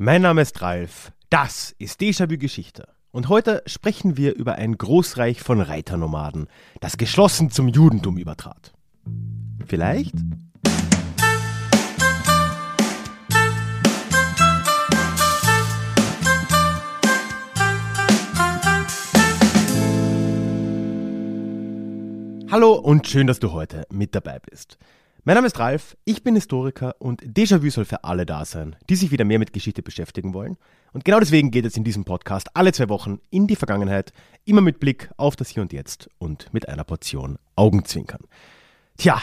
Mein Name ist Ralf. Das ist Déjà-vu Geschichte. Und heute sprechen wir über ein Großreich von Reiternomaden, das geschlossen zum Judentum übertrat. Vielleicht? Hallo und schön, dass du heute mit dabei bist. Mein Name ist Ralf, ich bin Historiker und Déjà-vu soll für alle da sein, die sich wieder mehr mit Geschichte beschäftigen wollen. Und genau deswegen geht es in diesem Podcast alle zwei Wochen in die Vergangenheit, immer mit Blick auf das Hier und Jetzt und mit einer Portion Augenzwinkern. Tja,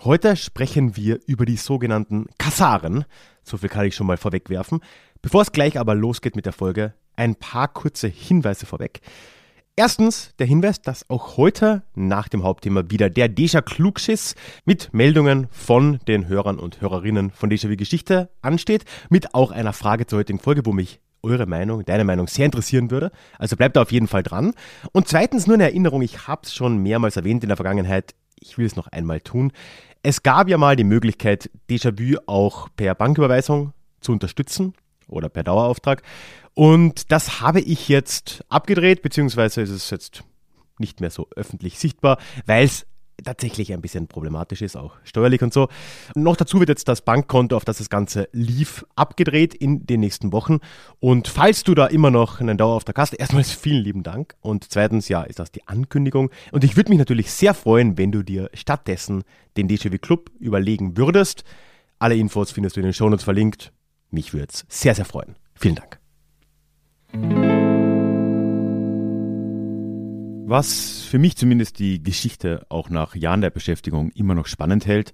heute sprechen wir über die sogenannten Kassaren. So viel kann ich schon mal vorwegwerfen. Bevor es gleich aber losgeht mit der Folge, ein paar kurze Hinweise vorweg. Erstens der Hinweis, dass auch heute nach dem Hauptthema wieder der Deja Klugschiss mit Meldungen von den Hörern und Hörerinnen von Déjà-vu Geschichte ansteht, mit auch einer Frage zur heutigen Folge, wo mich eure Meinung, deine Meinung sehr interessieren würde. Also bleibt da auf jeden Fall dran. Und zweitens nur eine Erinnerung, ich habe es schon mehrmals erwähnt in der Vergangenheit, ich will es noch einmal tun. Es gab ja mal die Möglichkeit, Déjà-vu auch per Banküberweisung zu unterstützen oder per Dauerauftrag. Und das habe ich jetzt abgedreht, beziehungsweise ist es jetzt nicht mehr so öffentlich sichtbar, weil es tatsächlich ein bisschen problematisch ist, auch steuerlich und so. noch dazu wird jetzt das Bankkonto, auf das das Ganze lief, abgedreht in den nächsten Wochen. Und falls du da immer noch einen Dauerauftrag hast, erstmals vielen lieben Dank. Und zweitens, ja, ist das die Ankündigung. Und ich würde mich natürlich sehr freuen, wenn du dir stattdessen den DJW Club überlegen würdest. Alle Infos findest du in den Shownotes verlinkt. Mich würde es sehr, sehr freuen. Vielen Dank. Was für mich zumindest die Geschichte auch nach Jahren der Beschäftigung immer noch spannend hält,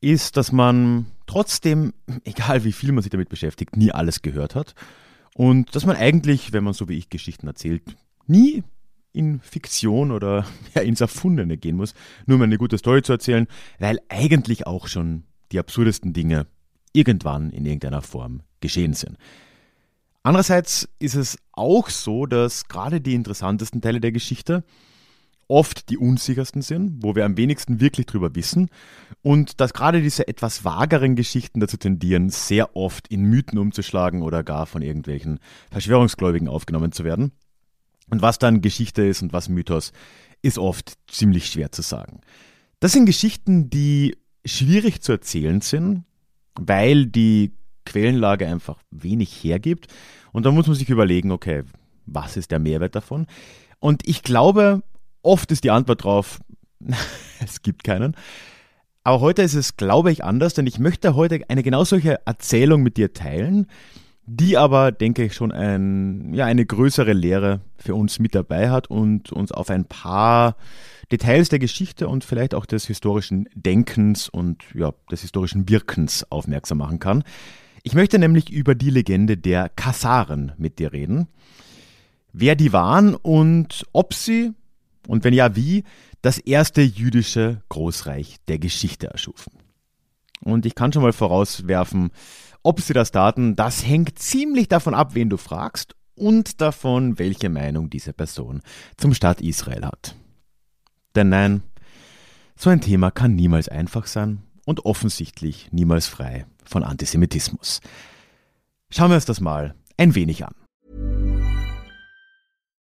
ist, dass man trotzdem, egal wie viel man sich damit beschäftigt, nie alles gehört hat. Und dass man eigentlich, wenn man so wie ich Geschichten erzählt, nie in Fiktion oder ja, ins Erfundene gehen muss, nur um eine gute Story zu erzählen, weil eigentlich auch schon die absurdesten Dinge irgendwann in irgendeiner Form geschehen sind. Andererseits ist es auch so, dass gerade die interessantesten Teile der Geschichte oft die unsichersten sind, wo wir am wenigsten wirklich drüber wissen und dass gerade diese etwas vageren Geschichten dazu tendieren, sehr oft in Mythen umzuschlagen oder gar von irgendwelchen Verschwörungsgläubigen aufgenommen zu werden. Und was dann Geschichte ist und was Mythos, ist oft ziemlich schwer zu sagen. Das sind Geschichten, die schwierig zu erzählen sind, weil die Quellenlage einfach wenig hergibt. Und da muss man sich überlegen, okay, was ist der Mehrwert davon? Und ich glaube, oft ist die Antwort drauf, es gibt keinen. Aber heute ist es, glaube ich, anders, denn ich möchte heute eine genau solche Erzählung mit dir teilen, die aber, denke ich, schon ein, ja, eine größere Lehre für uns mit dabei hat und uns auf ein paar Details der Geschichte und vielleicht auch des historischen Denkens und ja, des historischen Wirkens aufmerksam machen kann. Ich möchte nämlich über die Legende der Kassaren mit dir reden. Wer die waren und ob sie, und wenn ja wie, das erste jüdische Großreich der Geschichte erschufen. Und ich kann schon mal vorauswerfen, ob sie das taten, das hängt ziemlich davon ab, wen du fragst und davon, welche Meinung diese Person zum Staat Israel hat. Denn nein, so ein Thema kann niemals einfach sein und offensichtlich niemals frei von Antisemitismus. Schauen wir uns das mal ein wenig an.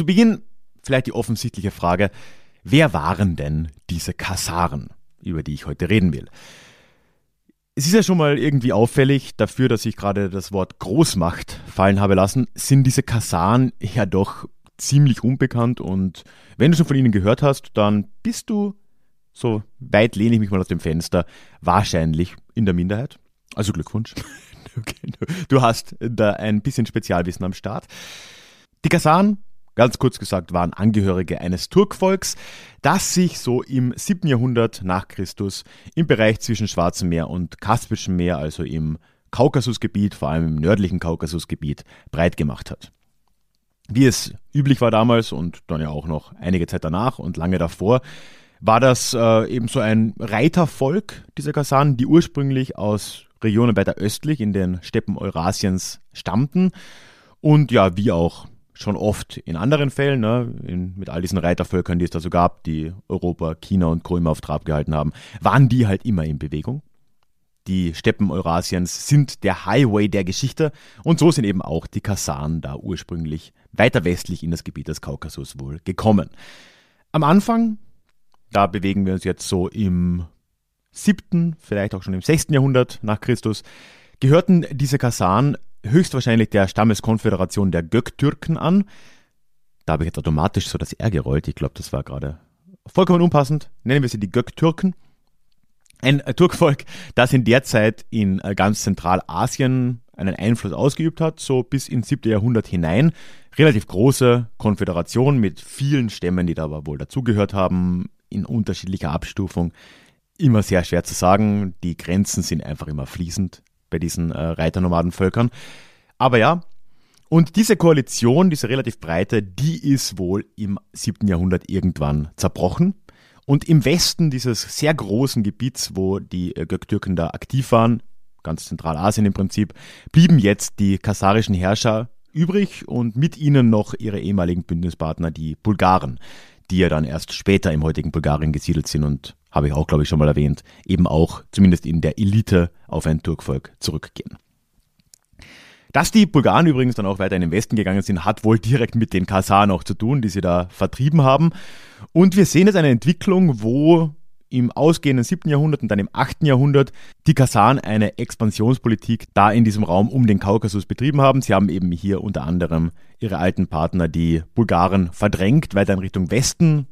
Zu Beginn vielleicht die offensichtliche Frage: Wer waren denn diese Kassaren, über die ich heute reden will? Es ist ja schon mal irgendwie auffällig, dafür, dass ich gerade das Wort Großmacht fallen habe lassen, sind diese Kasaren ja doch ziemlich unbekannt und wenn du schon von ihnen gehört hast, dann bist du so weit lehne ich mich mal aus dem Fenster, wahrscheinlich in der Minderheit. Also Glückwunsch. Du hast da ein bisschen Spezialwissen am Start. Die Kasaren Ganz kurz gesagt waren Angehörige eines Turkvolks, das sich so im 7. Jahrhundert nach Christus im Bereich zwischen Schwarzem Meer und Kaspischem Meer, also im Kaukasusgebiet, vor allem im nördlichen Kaukasusgebiet, breit gemacht hat. Wie es üblich war damals und dann ja auch noch einige Zeit danach und lange davor, war das äh, eben so ein Reitervolk, dieser Kasanen, die ursprünglich aus Regionen weiter östlich in den Steppen Eurasiens stammten und ja, wie auch schon oft in anderen Fällen, ne, in, mit all diesen Reitervölkern, die es da so gab, die Europa, China und Co. immer auf Trab gehalten haben, waren die halt immer in Bewegung. Die Steppen Eurasiens sind der Highway der Geschichte und so sind eben auch die Kasaren da ursprünglich weiter westlich in das Gebiet des Kaukasus wohl gekommen. Am Anfang, da bewegen wir uns jetzt so im siebten, vielleicht auch schon im sechsten Jahrhundert nach Christus, gehörten diese Kasaren höchstwahrscheinlich der Stammeskonföderation der Göktürken an. Da habe ich jetzt automatisch so das R gerollt. Ich glaube, das war gerade vollkommen unpassend. Nennen wir sie die Göktürken. Ein Turkvolk, das in der Zeit in äh, ganz Zentralasien einen Einfluss ausgeübt hat, so bis ins 7. Jahrhundert hinein. Relativ große Konföderation mit vielen Stämmen, die da aber wohl dazugehört haben, in unterschiedlicher Abstufung. Immer sehr schwer zu sagen. Die Grenzen sind einfach immer fließend bei diesen äh, Reiternomadenvölkern. Aber ja, und diese Koalition, diese relativ breite, die ist wohl im 7. Jahrhundert irgendwann zerbrochen. Und im Westen dieses sehr großen Gebiets, wo die äh, Göktürken da aktiv waren, ganz Zentralasien im Prinzip, blieben jetzt die kasarischen Herrscher übrig und mit ihnen noch ihre ehemaligen Bündnispartner, die Bulgaren, die ja dann erst später im heutigen Bulgarien gesiedelt sind und habe ich auch, glaube ich, schon mal erwähnt, eben auch zumindest in der Elite auf ein Turkvolk zurückgehen. Dass die Bulgaren übrigens dann auch weiter in den Westen gegangen sind, hat wohl direkt mit den Kasaren auch zu tun, die sie da vertrieben haben. Und wir sehen jetzt eine Entwicklung, wo im ausgehenden 7. Jahrhundert und dann im 8. Jahrhundert die Kasaren eine Expansionspolitik da in diesem Raum um den Kaukasus betrieben haben. Sie haben eben hier unter anderem ihre alten Partner, die Bulgaren, verdrängt, weiter in Richtung Westen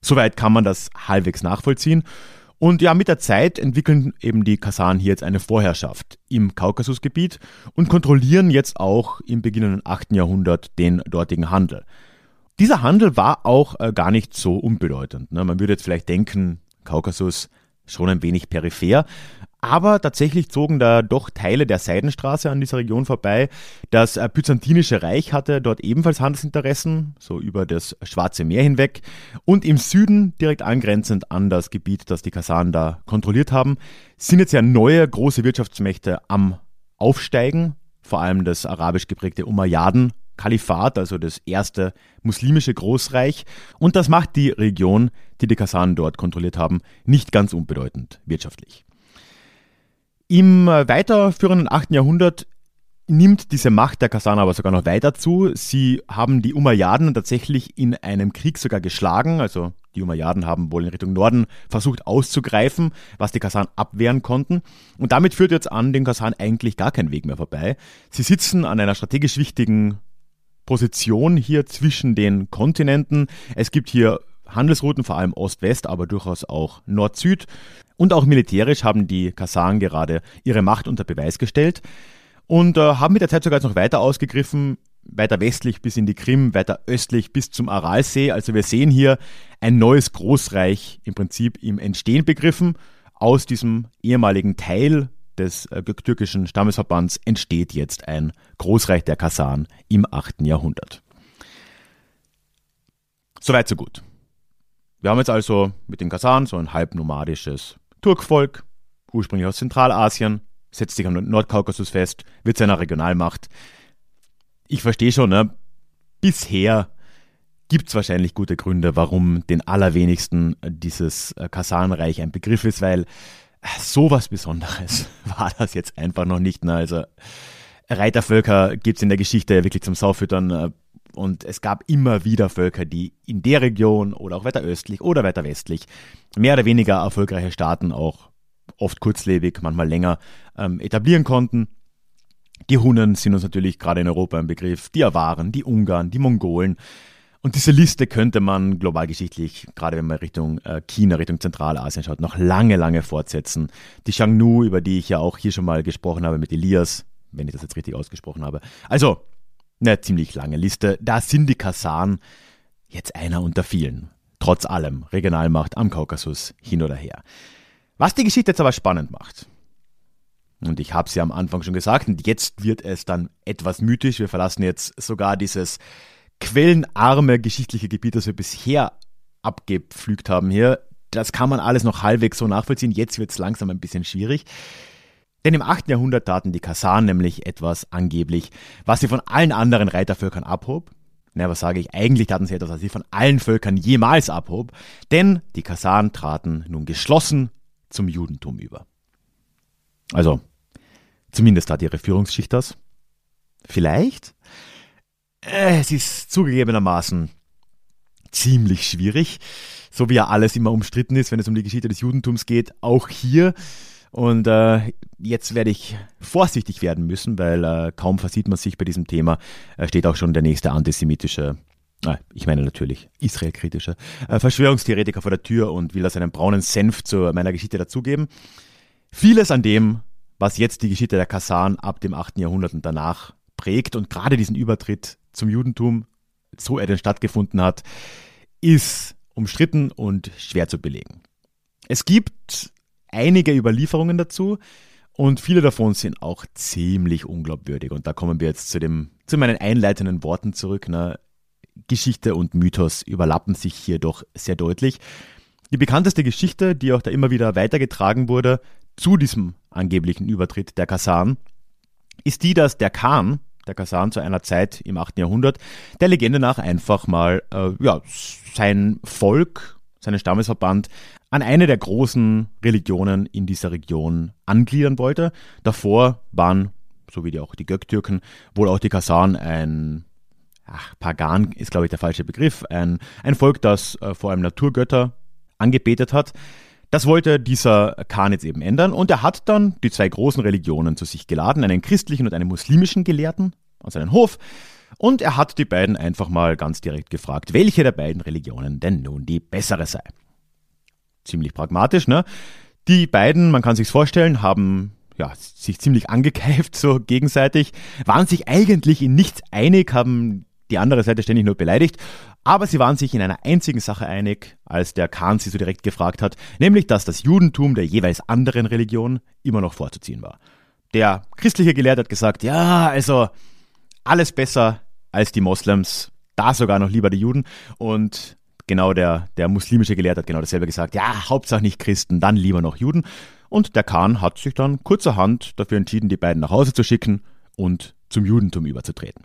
Soweit kann man das halbwegs nachvollziehen. Und ja, mit der Zeit entwickeln eben die Kasaren hier jetzt eine Vorherrschaft im Kaukasusgebiet und kontrollieren jetzt auch im beginnenden 8. Jahrhundert den dortigen Handel. Dieser Handel war auch äh, gar nicht so unbedeutend. Ne? Man würde jetzt vielleicht denken, Kaukasus schon ein wenig peripher, aber tatsächlich zogen da doch Teile der Seidenstraße an dieser Region vorbei. Das äh, Byzantinische Reich hatte dort ebenfalls Handelsinteressen, so über das Schwarze Meer hinweg. Und im Süden, direkt angrenzend an das Gebiet, das die Kasaren da kontrolliert haben, sind jetzt ja neue große Wirtschaftsmächte am Aufsteigen. Vor allem das arabisch geprägte Umayyaden Kalifat, also das erste muslimische Großreich. Und das macht die Region, die die Kasaren dort kontrolliert haben, nicht ganz unbedeutend wirtschaftlich. Im weiterführenden 8. Jahrhundert nimmt diese Macht der Kasane aber sogar noch weiter zu. Sie haben die Umayyaden tatsächlich in einem Krieg sogar geschlagen. Also die Umayyaden haben wohl in Richtung Norden versucht auszugreifen, was die Kasan abwehren konnten. Und damit führt jetzt an den Kasan eigentlich gar kein Weg mehr vorbei. Sie sitzen an einer strategisch wichtigen Position hier zwischen den Kontinenten. Es gibt hier Handelsrouten, vor allem Ost-West, aber durchaus auch Nord-Süd. Und auch militärisch haben die Kasaren gerade ihre Macht unter Beweis gestellt und äh, haben mit der Zeit sogar noch weiter ausgegriffen, weiter westlich bis in die Krim, weiter östlich bis zum Aralsee. Also wir sehen hier ein neues Großreich im Prinzip im Entstehen begriffen. Aus diesem ehemaligen Teil des äh, türkischen Stammesverbands entsteht jetzt ein Großreich der Kasaren im 8. Jahrhundert. Soweit so gut. Wir haben jetzt also mit den Kasaren so ein halbnomadisches Turkvolk, ursprünglich aus Zentralasien, setzt sich am Nordkaukasus fest, wird zu einer Regionalmacht. Ich verstehe schon, ne? bisher gibt es wahrscheinlich gute Gründe, warum den allerwenigsten dieses äh, Kasanreich ein Begriff ist, weil sowas Besonderes war das jetzt einfach noch nicht. Ne? Also Reitervölker gibt es in der Geschichte ja wirklich zum Saufüttern äh, und es gab immer wieder Völker, die in der Region oder auch weiter östlich oder weiter westlich mehr oder weniger erfolgreiche Staaten auch oft kurzlebig, manchmal länger ähm, etablieren konnten. Die Hunnen sind uns natürlich gerade in Europa ein Begriff, die Awaren, die Ungarn, die Mongolen. Und diese Liste könnte man globalgeschichtlich, gerade wenn man Richtung äh, China, Richtung Zentralasien schaut, noch lange, lange fortsetzen. Die Shangnu, über die ich ja auch hier schon mal gesprochen habe mit Elias, wenn ich das jetzt richtig ausgesprochen habe. Also, Eine ziemlich lange Liste. Da sind die Kasaren jetzt einer unter vielen. Trotz allem Regionalmacht am Kaukasus hin oder her. Was die Geschichte jetzt aber spannend macht, und ich habe es ja am Anfang schon gesagt, und jetzt wird es dann etwas mythisch. Wir verlassen jetzt sogar dieses quellenarme geschichtliche Gebiet, das wir bisher abgepflügt haben hier. Das kann man alles noch halbwegs so nachvollziehen. Jetzt wird es langsam ein bisschen schwierig. Denn im 8. Jahrhundert taten die Kasaren nämlich etwas angeblich, was sie von allen anderen Reitervölkern abhob. Na, was sage ich? Eigentlich taten sie etwas, was sie von allen Völkern jemals abhob. Denn die Kasaren traten nun geschlossen zum Judentum über. Also, zumindest hat ihre Führungsschicht das. Vielleicht? Äh, es ist zugegebenermaßen ziemlich schwierig, so wie ja alles immer umstritten ist, wenn es um die Geschichte des Judentums geht, auch hier. Und äh, jetzt werde ich vorsichtig werden müssen, weil äh, kaum versieht man sich bei diesem Thema, äh, steht auch schon der nächste antisemitische, äh, ich meine natürlich israelkritische, äh, Verschwörungstheoretiker vor der Tür und will da seinen braunen Senf zu meiner Geschichte dazugeben. Vieles an dem, was jetzt die Geschichte der Kassan ab dem 8. Jahrhundert und danach prägt und gerade diesen Übertritt zum Judentum, so er denn stattgefunden hat, ist umstritten und schwer zu belegen. Es gibt einige Überlieferungen dazu und viele davon sind auch ziemlich unglaubwürdig. Und da kommen wir jetzt zu, dem, zu meinen einleitenden Worten zurück. Na, Geschichte und Mythos überlappen sich hier doch sehr deutlich. Die bekannteste Geschichte, die auch da immer wieder weitergetragen wurde zu diesem angeblichen Übertritt der Kasan, ist die, dass der Khan, der Kasan zu einer Zeit im 8. Jahrhundert, der Legende nach einfach mal äh, ja, sein Volk, seinen Stammesverband an eine der großen Religionen in dieser Region angliedern wollte. Davor waren, so wie die auch die Göktürken, wohl auch die Kasan ein ach, Pagan ist, glaube ich, der falsche Begriff, ein, ein Volk, das äh, vor allem Naturgötter angebetet hat. Das wollte dieser Khan jetzt eben ändern und er hat dann die zwei großen Religionen zu sich geladen, einen christlichen und einen muslimischen Gelehrten an seinen Hof. Und er hat die beiden einfach mal ganz direkt gefragt, welche der beiden Religionen denn nun die bessere sei ziemlich pragmatisch. Ne? Die beiden, man kann sich's vorstellen, haben ja, sich ziemlich angekeift so gegenseitig, waren sich eigentlich in nichts einig, haben die andere Seite ständig nur beleidigt, aber sie waren sich in einer einzigen Sache einig, als der Khan sie so direkt gefragt hat, nämlich dass das Judentum der jeweils anderen Religion immer noch vorzuziehen war. Der christliche Gelehrte hat gesagt, ja, also alles besser als die Moslems, da sogar noch lieber die Juden und genau der, der muslimische Gelehrte hat genau dasselbe gesagt. Ja, Hauptsache nicht Christen, dann lieber noch Juden. Und der Khan hat sich dann kurzerhand dafür entschieden, die beiden nach Hause zu schicken und zum Judentum überzutreten.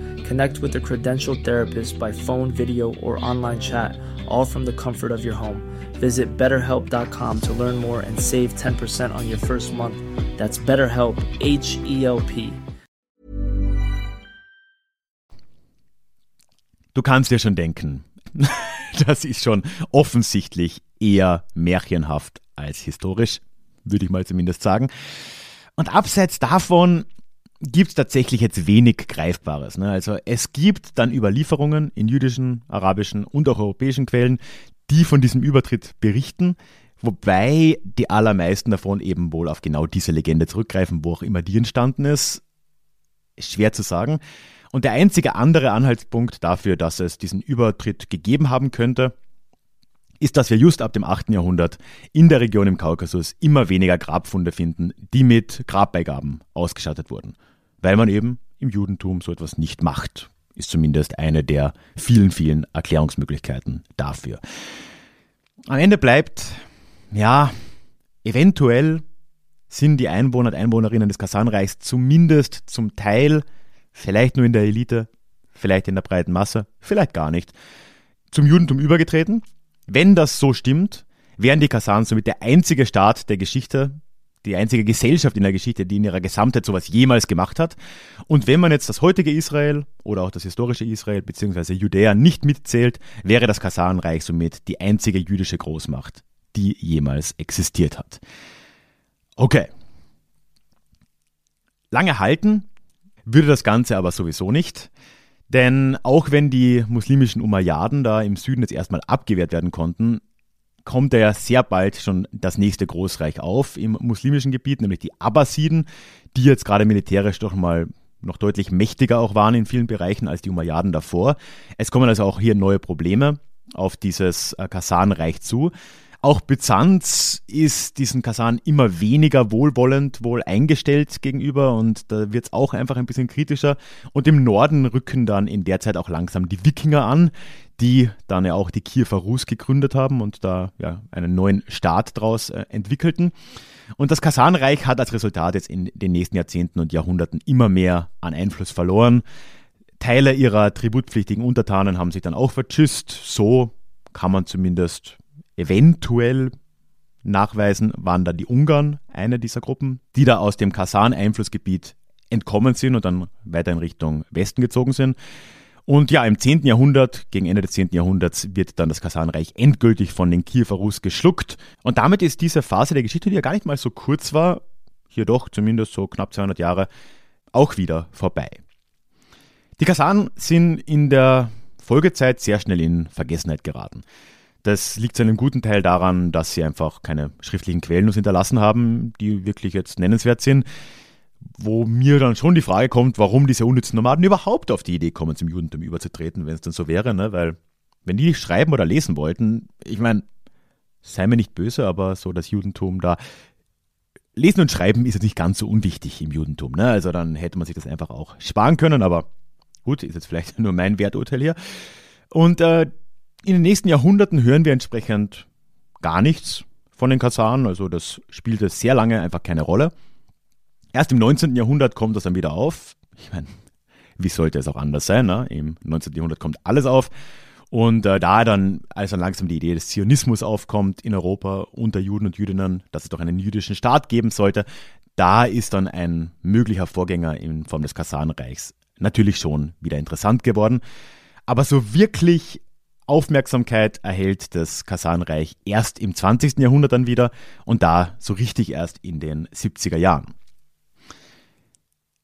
Connect with a credentialed therapist by phone, video, or online chat, all from the comfort of your home. Visit betterhelp.com to learn more and save 10% on your first month. That's BetterHelp, H E L P. Du kannst dir schon denken, das ist schon offensichtlich eher märchenhaft als historisch, würde ich mal zumindest sagen. Und abseits davon gibt es tatsächlich jetzt wenig Greifbares. Ne? Also es gibt dann Überlieferungen in jüdischen, arabischen und auch europäischen Quellen, die von diesem Übertritt berichten, wobei die allermeisten davon eben wohl auf genau diese Legende zurückgreifen, wo auch immer die entstanden ist. Schwer zu sagen. Und der einzige andere Anhaltspunkt dafür, dass es diesen Übertritt gegeben haben könnte, ist, dass wir just ab dem 8. Jahrhundert in der Region im Kaukasus immer weniger Grabfunde finden, die mit Grabbeigaben ausgestattet wurden weil man eben im Judentum so etwas nicht macht. Ist zumindest eine der vielen, vielen Erklärungsmöglichkeiten dafür. Am Ende bleibt, ja, eventuell sind die Einwohner und Einwohnerinnen des Kasanreichs zumindest zum Teil, vielleicht nur in der Elite, vielleicht in der breiten Masse, vielleicht gar nicht, zum Judentum übergetreten. Wenn das so stimmt, wären die Kasans somit der einzige Staat der Geschichte, die einzige Gesellschaft in der Geschichte, die in ihrer Gesamtheit sowas jemals gemacht hat. Und wenn man jetzt das heutige Israel oder auch das historische Israel bzw. Judäa nicht mitzählt, wäre das Kasanreich somit die einzige jüdische Großmacht, die jemals existiert hat. Okay. Lange halten würde das Ganze aber sowieso nicht. Denn auch wenn die muslimischen Umayyaden da im Süden jetzt erstmal abgewehrt werden konnten, kommt ja sehr bald schon das nächste Großreich auf im muslimischen Gebiet, nämlich die Abbasiden, die jetzt gerade militärisch doch mal noch deutlich mächtiger auch waren in vielen Bereichen als die Umayyaden davor. Es kommen also auch hier neue Probleme auf dieses äh, Kasanreich zu. Auch Byzanz ist diesen Kasan immer weniger wohlwollend wohl eingestellt gegenüber und da wird es auch einfach ein bisschen kritischer. Und im Norden rücken dann in der Zeit auch langsam die Wikinger an, die dann ja auch die Kiewer Rus gegründet haben und da ja einen neuen Staat daraus äh, entwickelten. Und das Kasanreich hat als Resultat jetzt in den nächsten Jahrzehnten und Jahrhunderten immer mehr an Einfluss verloren. Teile ihrer tributpflichtigen Untertanen haben sich dann auch vertschüsst. So kann man zumindest eventuell nachweisen, waren da die Ungarn eine dieser Gruppen, die da aus dem Kasan-Einflussgebiet entkommen sind und dann weiter in Richtung Westen gezogen sind. Und ja, im 10. Jahrhundert, gegen Ende des 10. Jahrhunderts, wird dann das Kasanreich endgültig von den Kiewer Rus geschluckt. Und damit ist diese Phase der Geschichte, die ja gar nicht mal so kurz war, hier doch zumindest so knapp 200 Jahre, auch wieder vorbei. Die Kasan sind in der Folgezeit sehr schnell in Vergessenheit geraten. Das liegt zu einem guten Teil daran, dass sie einfach keine schriftlichen Quellen uns hinterlassen haben, die wirklich jetzt nennenswert sind. Wo mir dann schon die Frage kommt, warum diese unnützen Nomaden überhaupt auf die Idee kommen, zum Judentum überzutreten, wenn es denn so wäre, ne? Weil, wenn die schreiben oder lesen wollten, ich meine, sei mir nicht böse, aber so das Judentum da. Lesen und Schreiben ist jetzt nicht ganz so unwichtig im Judentum, ne? Also dann hätte man sich das einfach auch sparen können, aber gut, ist jetzt vielleicht nur mein Werturteil hier. Und äh, in den nächsten Jahrhunderten hören wir entsprechend gar nichts von den Kasaren, also das spielte sehr lange einfach keine Rolle. Erst im 19. Jahrhundert kommt das dann wieder auf. Ich meine, wie sollte es auch anders sein? Ne? Im 19. Jahrhundert kommt alles auf. Und äh, da dann, als dann langsam die Idee des Zionismus aufkommt in Europa unter Juden und Jüdinnen, dass es doch einen jüdischen Staat geben sollte, da ist dann ein möglicher Vorgänger in Form des Kasanreichs natürlich schon wieder interessant geworden. Aber so wirklich Aufmerksamkeit erhält das Kasanreich erst im 20. Jahrhundert dann wieder und da so richtig erst in den 70er Jahren.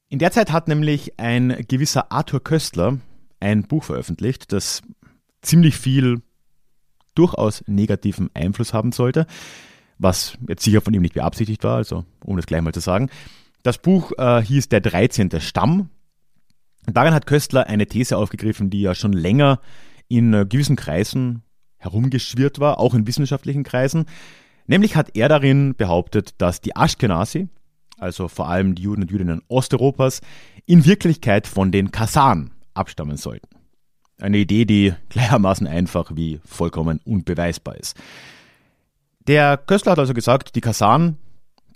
In der Zeit hat nämlich ein gewisser Arthur Köstler ein Buch veröffentlicht, das ziemlich viel durchaus negativen Einfluss haben sollte, was jetzt sicher von ihm nicht beabsichtigt war, also um das gleich mal zu sagen. Das Buch äh, hieß Der 13. Stamm. Darin hat Köstler eine These aufgegriffen, die ja schon länger in äh, gewissen Kreisen herumgeschwirrt war, auch in wissenschaftlichen Kreisen. Nämlich hat er darin behauptet, dass die Ashkenazi, also vor allem die Juden und Jüdinnen Osteuropas, in Wirklichkeit von den Kasan abstammen sollten. Eine Idee, die gleichermaßen einfach wie vollkommen unbeweisbar ist. Der Köstler hat also gesagt, die Kasan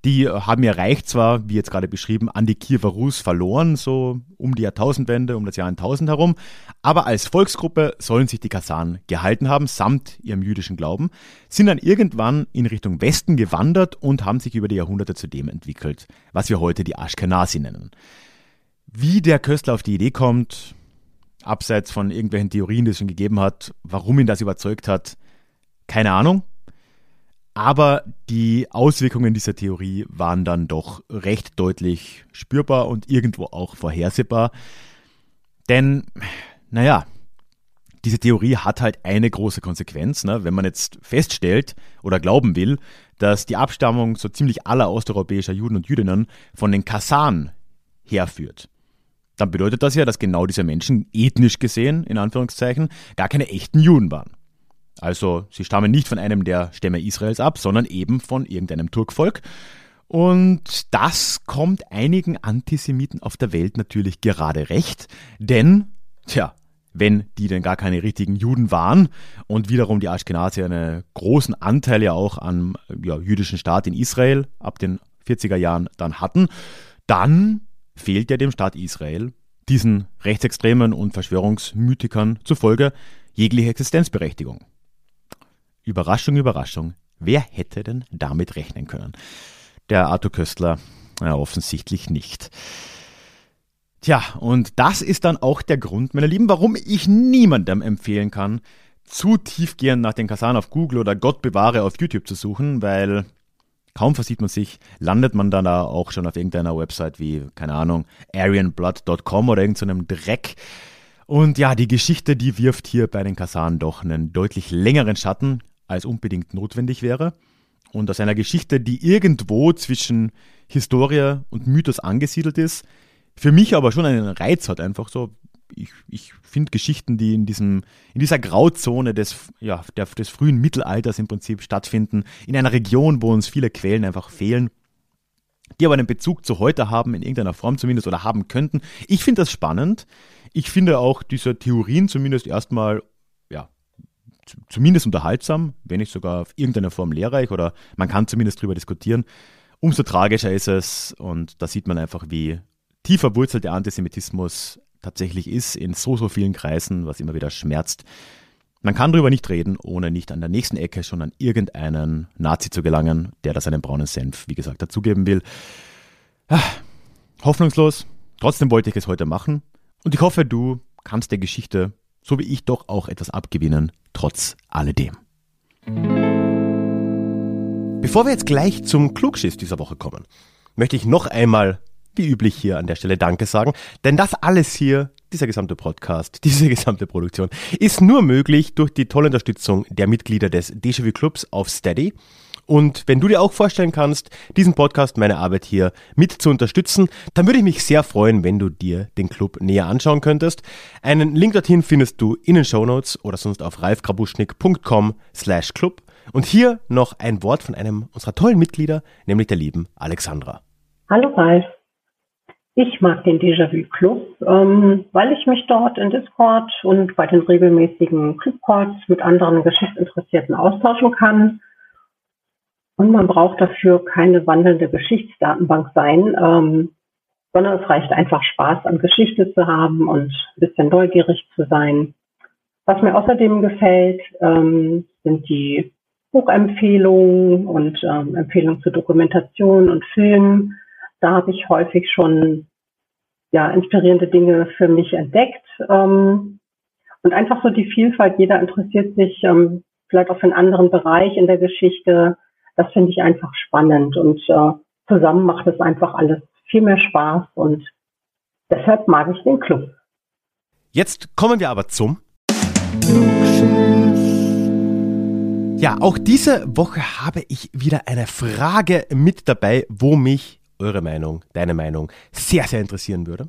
die haben ihr Reich zwar, wie jetzt gerade beschrieben, an die Kiewer Rus verloren, so um die Jahrtausendwende, um das Jahr 1000 herum, aber als Volksgruppe sollen sich die Kasan gehalten haben, samt ihrem jüdischen Glauben, sind dann irgendwann in Richtung Westen gewandert und haben sich über die Jahrhunderte zu dem entwickelt, was wir heute die Ashkenazi nennen. Wie der Köstler auf die Idee kommt, abseits von irgendwelchen Theorien, die es schon gegeben hat, warum ihn das überzeugt hat, keine Ahnung. Aber die Auswirkungen dieser Theorie waren dann doch recht deutlich spürbar und irgendwo auch vorhersehbar. Denn, naja, diese Theorie hat halt eine große Konsequenz. Ne? Wenn man jetzt feststellt oder glauben will, dass die Abstammung so ziemlich aller osteuropäischer Juden und Jüdinnen von den Kasan herführt, dann bedeutet das ja, dass genau diese Menschen ethnisch gesehen, in Anführungszeichen, gar keine echten Juden waren. Also sie stammen nicht von einem der Stämme Israels ab, sondern eben von irgendeinem Turkvolk. Und das kommt einigen Antisemiten auf der Welt natürlich gerade recht, denn, tja, wenn die denn gar keine richtigen Juden waren und wiederum die Ashkenazi einen großen Anteil ja auch am ja, jüdischen Staat in Israel ab den 40er Jahren dann hatten, dann fehlt ja dem Staat Israel diesen Rechtsextremen und Verschwörungsmythikern zufolge jegliche Existenzberechtigung. Überraschung, Überraschung. Wer hätte denn damit rechnen können? Der Arthur Köstler ja, offensichtlich nicht. Tja, und das ist dann auch der Grund, meine Lieben, warum ich niemandem empfehlen kann, zu tiefgehend nach den Kasan auf Google oder Gott bewahre auf YouTube zu suchen, weil Kaum versieht man sich, landet man dann da auch schon auf irgendeiner Website wie, keine Ahnung, arianblood.com oder irgendeinem so Dreck. Und ja, die Geschichte, die wirft hier bei den Kasaren doch einen deutlich längeren Schatten, als unbedingt notwendig wäre. Und aus einer Geschichte, die irgendwo zwischen Historie und Mythos angesiedelt ist, für mich aber schon einen Reiz hat, einfach so. Ich, ich finde Geschichten, die in, diesem, in dieser Grauzone des, ja, der, des frühen Mittelalters im Prinzip stattfinden, in einer Region, wo uns viele Quellen einfach fehlen, die aber einen Bezug zu heute haben, in irgendeiner Form zumindest, oder haben könnten. Ich finde das spannend. Ich finde auch diese Theorien zumindest erstmal, ja, zumindest unterhaltsam, wenn nicht sogar auf irgendeiner Form lehrreich oder man kann zumindest drüber diskutieren. Umso tragischer ist es und da sieht man einfach, wie tief verwurzelt der Antisemitismus tatsächlich ist in so, so vielen Kreisen, was immer wieder schmerzt. Man kann darüber nicht reden, ohne nicht an der nächsten Ecke schon an irgendeinen Nazi zu gelangen, der da seinen braunen Senf, wie gesagt, dazugeben will. Ah, hoffnungslos. Trotzdem wollte ich es heute machen. Und ich hoffe, du kannst der Geschichte, so wie ich, doch auch etwas abgewinnen, trotz alledem. Bevor wir jetzt gleich zum Klugschiss dieser Woche kommen, möchte ich noch einmal wie üblich hier an der Stelle Danke sagen. Denn das alles hier, dieser gesamte Podcast, diese gesamte Produktion, ist nur möglich durch die tolle Unterstützung der Mitglieder des Déjà-vu Clubs auf Steady. Und wenn du dir auch vorstellen kannst, diesen Podcast, meine Arbeit hier mit zu unterstützen, dann würde ich mich sehr freuen, wenn du dir den Club näher anschauen könntest. Einen Link dorthin findest du in den Show Notes oder sonst auf ralfkrabuschnick.com slash club. Und hier noch ein Wort von einem unserer tollen Mitglieder, nämlich der lieben Alexandra. Hallo Ralf. Ich mag den Déjà-vu Club, ähm, weil ich mich dort in Discord und bei den regelmäßigen Clubcalls mit anderen Geschichtsinteressierten austauschen kann. Und man braucht dafür keine wandelnde Geschichtsdatenbank sein, ähm, sondern es reicht einfach Spaß an Geschichte zu haben und ein bisschen neugierig zu sein. Was mir außerdem gefällt, ähm, sind die Buchempfehlungen und ähm, Empfehlungen zur Dokumentation und Filmen da habe ich häufig schon ja, inspirierende Dinge für mich entdeckt. Ähm, und einfach so die Vielfalt, jeder interessiert sich ähm, vielleicht auf einen anderen Bereich in der Geschichte. Das finde ich einfach spannend und äh, zusammen macht es einfach alles viel mehr Spaß und deshalb mag ich den Club. Jetzt kommen wir aber zum ja, auch diese Woche habe ich wieder eine Frage mit dabei, wo mich eure Meinung, deine Meinung sehr, sehr interessieren würde.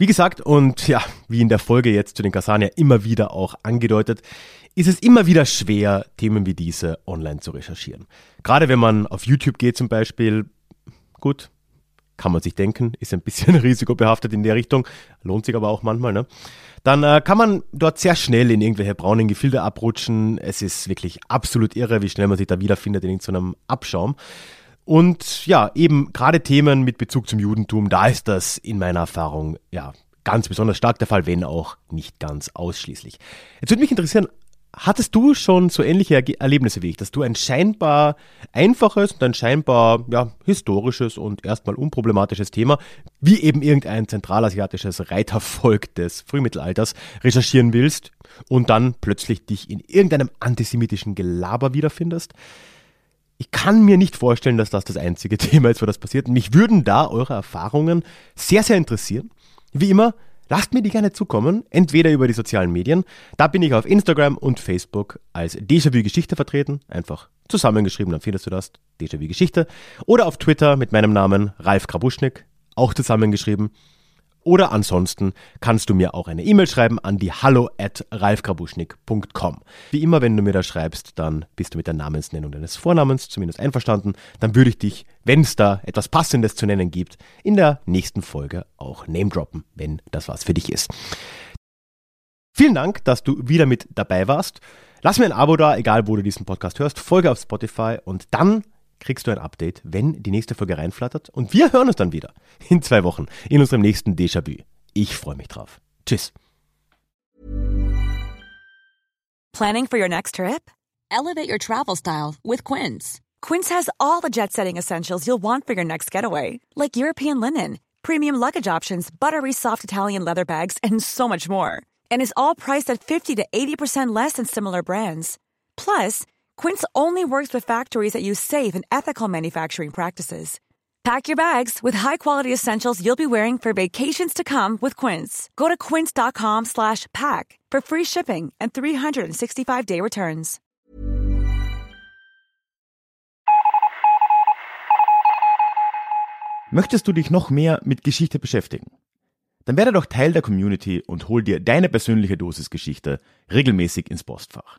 Wie gesagt, und ja, wie in der Folge jetzt zu den Kasania immer wieder auch angedeutet, ist es immer wieder schwer, Themen wie diese online zu recherchieren. Gerade wenn man auf YouTube geht zum Beispiel, gut, kann man sich denken, ist ein bisschen risikobehaftet in der Richtung, lohnt sich aber auch manchmal, ne? Dann äh, kann man dort sehr schnell in irgendwelche braunen Gefilde abrutschen. Es ist wirklich absolut irre, wie schnell man sich da wiederfindet in irgendeinem Abschaum. Und ja, eben gerade Themen mit Bezug zum Judentum, da ist das in meiner Erfahrung ja ganz besonders stark der Fall, wenn auch nicht ganz ausschließlich. Jetzt würde mich interessieren, hattest du schon so ähnliche Erlebnisse wie ich, dass du ein scheinbar einfaches und ein scheinbar ja, historisches und erstmal unproblematisches Thema, wie eben irgendein zentralasiatisches Reitervolk des Frühmittelalters, recherchieren willst und dann plötzlich dich in irgendeinem antisemitischen Gelaber wiederfindest? Ich kann mir nicht vorstellen, dass das das einzige Thema ist, wo das passiert. Mich würden da eure Erfahrungen sehr, sehr interessieren. Wie immer, lasst mir die gerne zukommen, entweder über die sozialen Medien. Da bin ich auf Instagram und Facebook als Déjà-vu Geschichte vertreten. Einfach zusammengeschrieben, dann findest du das, Déjà-vu Geschichte. Oder auf Twitter mit meinem Namen Ralf Krabuschnik, auch zusammengeschrieben. Oder ansonsten kannst du mir auch eine E-Mail schreiben an die hallo at ralfgrabuschnik.com. Wie immer, wenn du mir da schreibst, dann bist du mit der Namensnennung deines Vornamens zumindest einverstanden. Dann würde ich dich, wenn es da etwas Passendes zu nennen gibt, in der nächsten Folge auch name droppen, wenn das was für dich ist. Vielen Dank, dass du wieder mit dabei warst. Lass mir ein Abo da, egal wo du diesen Podcast hörst. Folge auf Spotify und dann kriegst du ein Update, wenn die nächste Folge reinflattert. Und wir hören uns dann wieder in zwei Wochen in unserem nächsten Déjà-vu. Ich freue mich drauf. Tschüss. Planning for your next trip? Elevate your travel style with Quince. Quince has all the jet setting essentials you'll want for your next getaway, like European linen, premium luggage options, buttery soft Italian leather bags, and so much more. And is all priced at 50 to 80% less than similar brands. Plus, Quince only works with factories that use safe and ethical manufacturing practices. Pack your bags with high-quality essentials you'll be wearing for vacations to come with Quince. Go to quince.com/pack for free shipping and 365-day returns. Möchtest du dich noch mehr mit Geschichte beschäftigen? Dann werde doch Teil der Community und hol dir deine persönliche Dosis Geschichte regelmäßig ins Postfach.